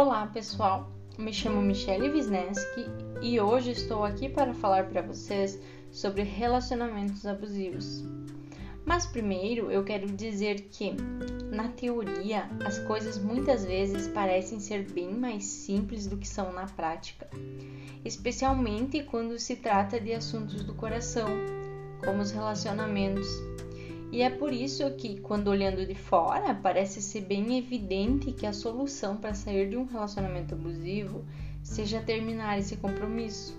Olá, pessoal. Me chamo Michelle Wisneski e hoje estou aqui para falar para vocês sobre relacionamentos abusivos. Mas primeiro eu quero dizer que, na teoria, as coisas muitas vezes parecem ser bem mais simples do que são na prática, especialmente quando se trata de assuntos do coração, como os relacionamentos. E é por isso que, quando olhando de fora, parece ser bem evidente que a solução para sair de um relacionamento abusivo seja terminar esse compromisso.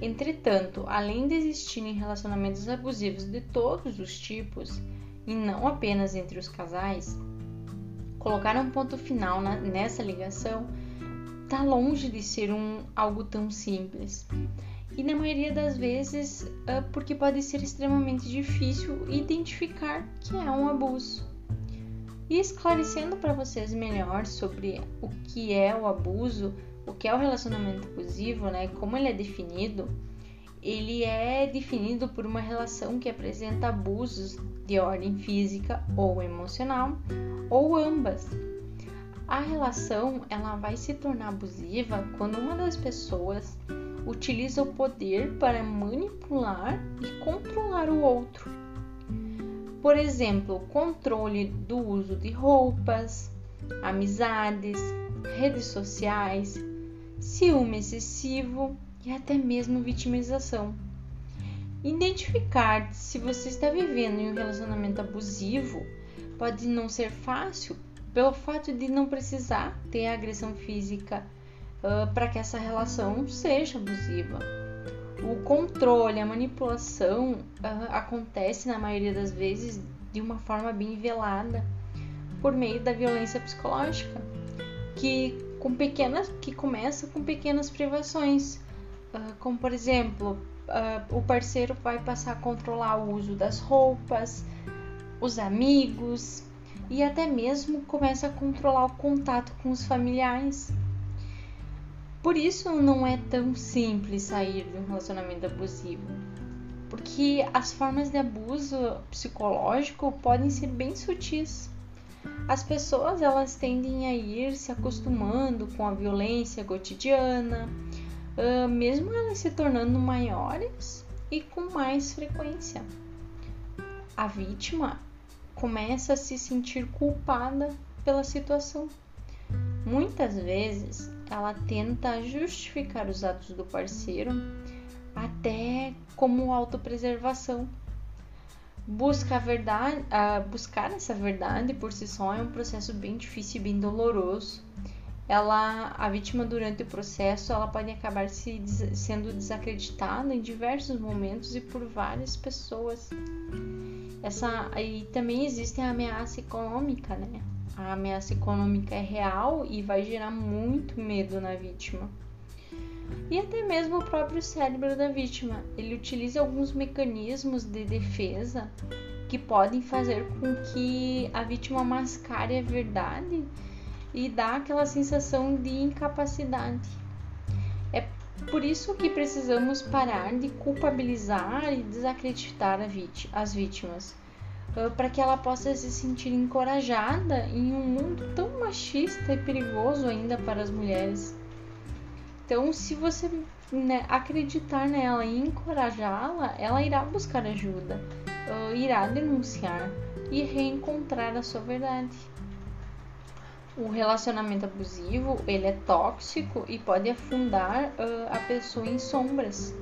Entretanto, além de existirem relacionamentos abusivos de todos os tipos, e não apenas entre os casais, colocar um ponto final na, nessa ligação está longe de ser um algo tão simples e na maioria das vezes uh, porque pode ser extremamente difícil identificar que é um abuso. E esclarecendo para vocês melhor sobre o que é o abuso, o que é o relacionamento abusivo, né, como ele é definido, ele é definido por uma relação que apresenta abusos de ordem física ou emocional, ou ambas. A relação ela vai se tornar abusiva quando uma das pessoas utiliza o poder para manipular e controlar o outro. Por exemplo, controle do uso de roupas, amizades, redes sociais, ciúme excessivo e até mesmo vitimização. Identificar se você está vivendo em um relacionamento abusivo pode não ser fácil pelo fato de não precisar ter agressão física uh, para que essa relação seja abusiva. O controle, a manipulação uh, acontece na maioria das vezes de uma forma bem velada por meio da violência psicológica, que com pequenas que começa com pequenas privações, uh, como por exemplo, o parceiro vai passar a controlar o uso das roupas, os amigos e até mesmo começa a controlar o contato com os familiares. Por isso não é tão simples sair de um relacionamento abusivo, porque as formas de abuso psicológico podem ser bem sutis. As pessoas elas tendem a ir se acostumando com a violência cotidiana, mesmo elas se tornando maiores e com mais frequência. A vítima começa a se sentir culpada pela situação. Muitas vezes ela tenta justificar os atos do parceiro até como autopreservação. Busca a verdade, uh, buscar essa verdade por si só é um processo bem difícil e bem doloroso. Ela, a vítima durante o processo, ela pode acabar se, sendo desacreditada em diversos momentos e por várias pessoas. Essa, e também existe a ameaça econômica, né? A ameaça econômica é real e vai gerar muito medo na vítima. E até mesmo o próprio cérebro da vítima. Ele utiliza alguns mecanismos de defesa que podem fazer com que a vítima mascare a verdade e dá aquela sensação de incapacidade. É por isso que precisamos parar de culpabilizar e desacreditar as vítimas para que ela possa se sentir encorajada em um mundo tão machista e perigoso ainda para as mulheres. Então, se você né, acreditar nela e encorajá-la, ela irá buscar ajuda, uh, irá denunciar e reencontrar a sua verdade. O relacionamento abusivo ele é tóxico e pode afundar uh, a pessoa em sombras.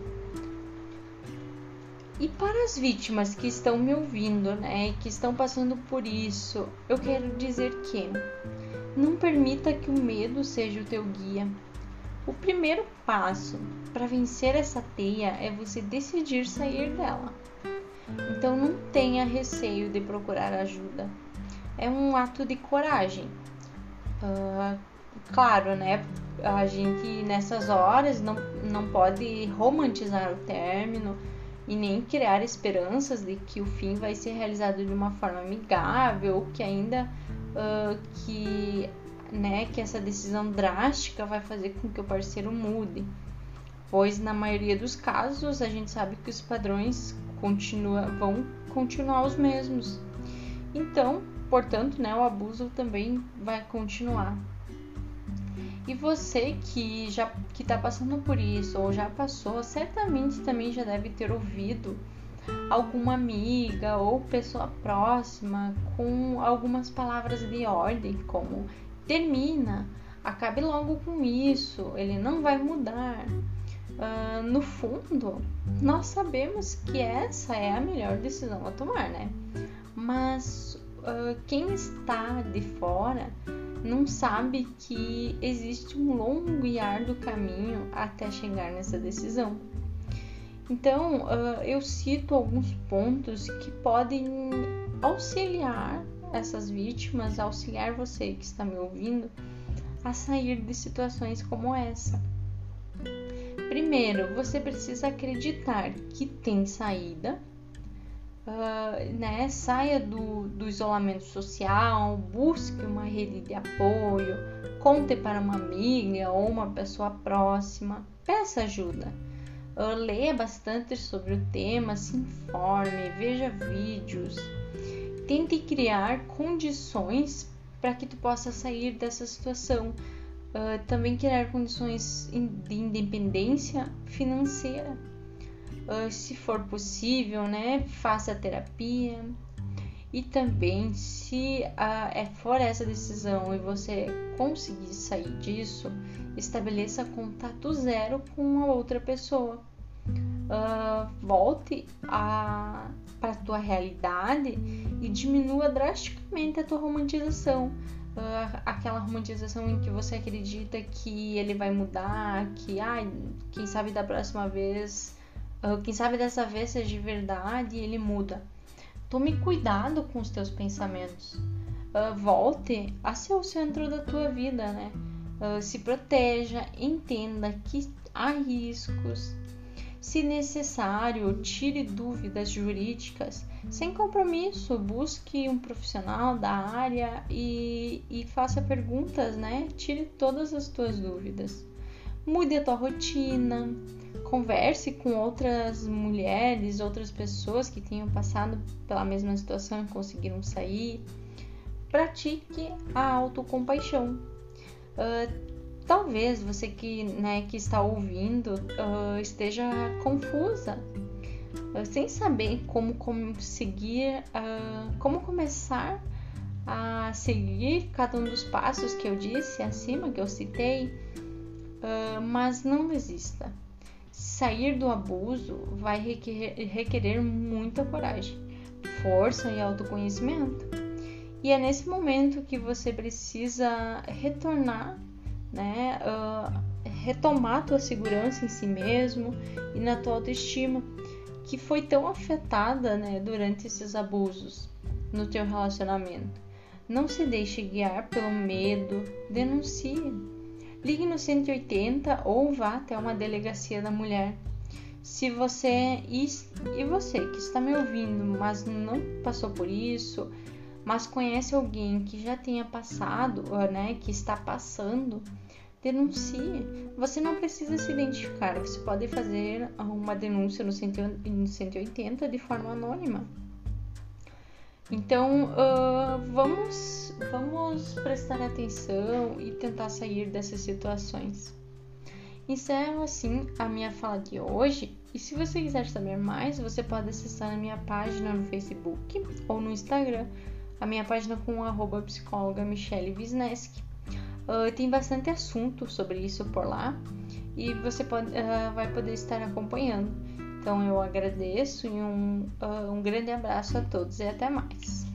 E para as vítimas que estão me ouvindo, né, que estão passando por isso, eu quero dizer que não permita que o medo seja o teu guia. O primeiro passo para vencer essa teia é você decidir sair dela. Então não tenha receio de procurar ajuda. É um ato de coragem. Uh, claro, né? A gente nessas horas não, não pode romantizar o término e nem criar esperanças de que o fim vai ser realizado de uma forma amigável, que ainda uh, que, né, que essa decisão drástica vai fazer com que o parceiro mude, pois na maioria dos casos a gente sabe que os padrões continua, vão continuar os mesmos. Então, portanto, né, o abuso também vai continuar. E você que já que está passando por isso ou já passou, certamente também já deve ter ouvido alguma amiga ou pessoa próxima com algumas palavras de ordem, como termina, acabe logo com isso, ele não vai mudar. Uh, no fundo, nós sabemos que essa é a melhor decisão a tomar, né? Mas uh, quem está de fora não sabe que existe um longo e árduo caminho até chegar nessa decisão. Então, uh, eu cito alguns pontos que podem auxiliar essas vítimas, auxiliar você que está me ouvindo a sair de situações como essa. Primeiro, você precisa acreditar que tem saída uh, né, saia do, do isolamento social, busque uma rede de apoio, conte para uma amiga ou uma pessoa próxima, peça ajuda. Uh, leia bastante sobre o tema, se informe, veja vídeos. Tente criar condições para que tu possa sair dessa situação. Uh, também criar condições de independência financeira se for possível, né, faça terapia. E também, se uh, é for essa decisão e você conseguir sair disso, estabeleça contato zero com a outra pessoa. Uh, volte a para tua realidade e diminua drasticamente a tua romantização. Uh, aquela romantização em que você acredita que ele vai mudar, que ai, quem sabe da próxima vez quem sabe dessa vez seja de verdade e ele muda. Tome cuidado com os teus pensamentos. Uh, volte a ser o centro da tua vida, né? Uh, se proteja, entenda que há riscos. Se necessário, tire dúvidas jurídicas sem compromisso. Busque um profissional da área e, e faça perguntas, né? Tire todas as tuas dúvidas. Mude a tua rotina converse com outras mulheres, outras pessoas que tenham passado pela mesma situação e conseguiram sair. Pratique a autocompaixão. Uh, talvez você que, né, que está ouvindo uh, esteja confusa, uh, sem saber como conseguir, como começar a seguir cada um dos passos que eu disse acima, que eu citei, mas não desista Sair do abuso vai requerer, requerer muita coragem, força e autoconhecimento. E é nesse momento que você precisa retornar, né, uh, retomar tua segurança em si mesmo e na tua autoestima, que foi tão afetada, né, durante esses abusos no teu relacionamento. Não se deixe guiar pelo medo, denuncie ligue no 180 ou vá até uma delegacia da mulher. Se você e, você que está me ouvindo, mas não passou por isso, mas conhece alguém que já tenha passado, né, que está passando, denuncie. Você não precisa se identificar, você pode fazer uma denúncia no 180 de forma anônima. Então, uh, vamos, vamos prestar atenção e tentar sair dessas situações. Encerro assim a minha fala de hoje. E se você quiser saber mais, você pode acessar a minha página no Facebook ou no Instagram, a minha página com a psicóloga Wisneski. Uh, tem bastante assunto sobre isso por lá e você pode, uh, vai poder estar acompanhando. Então eu agradeço e um, uh, um grande abraço a todos e até mais.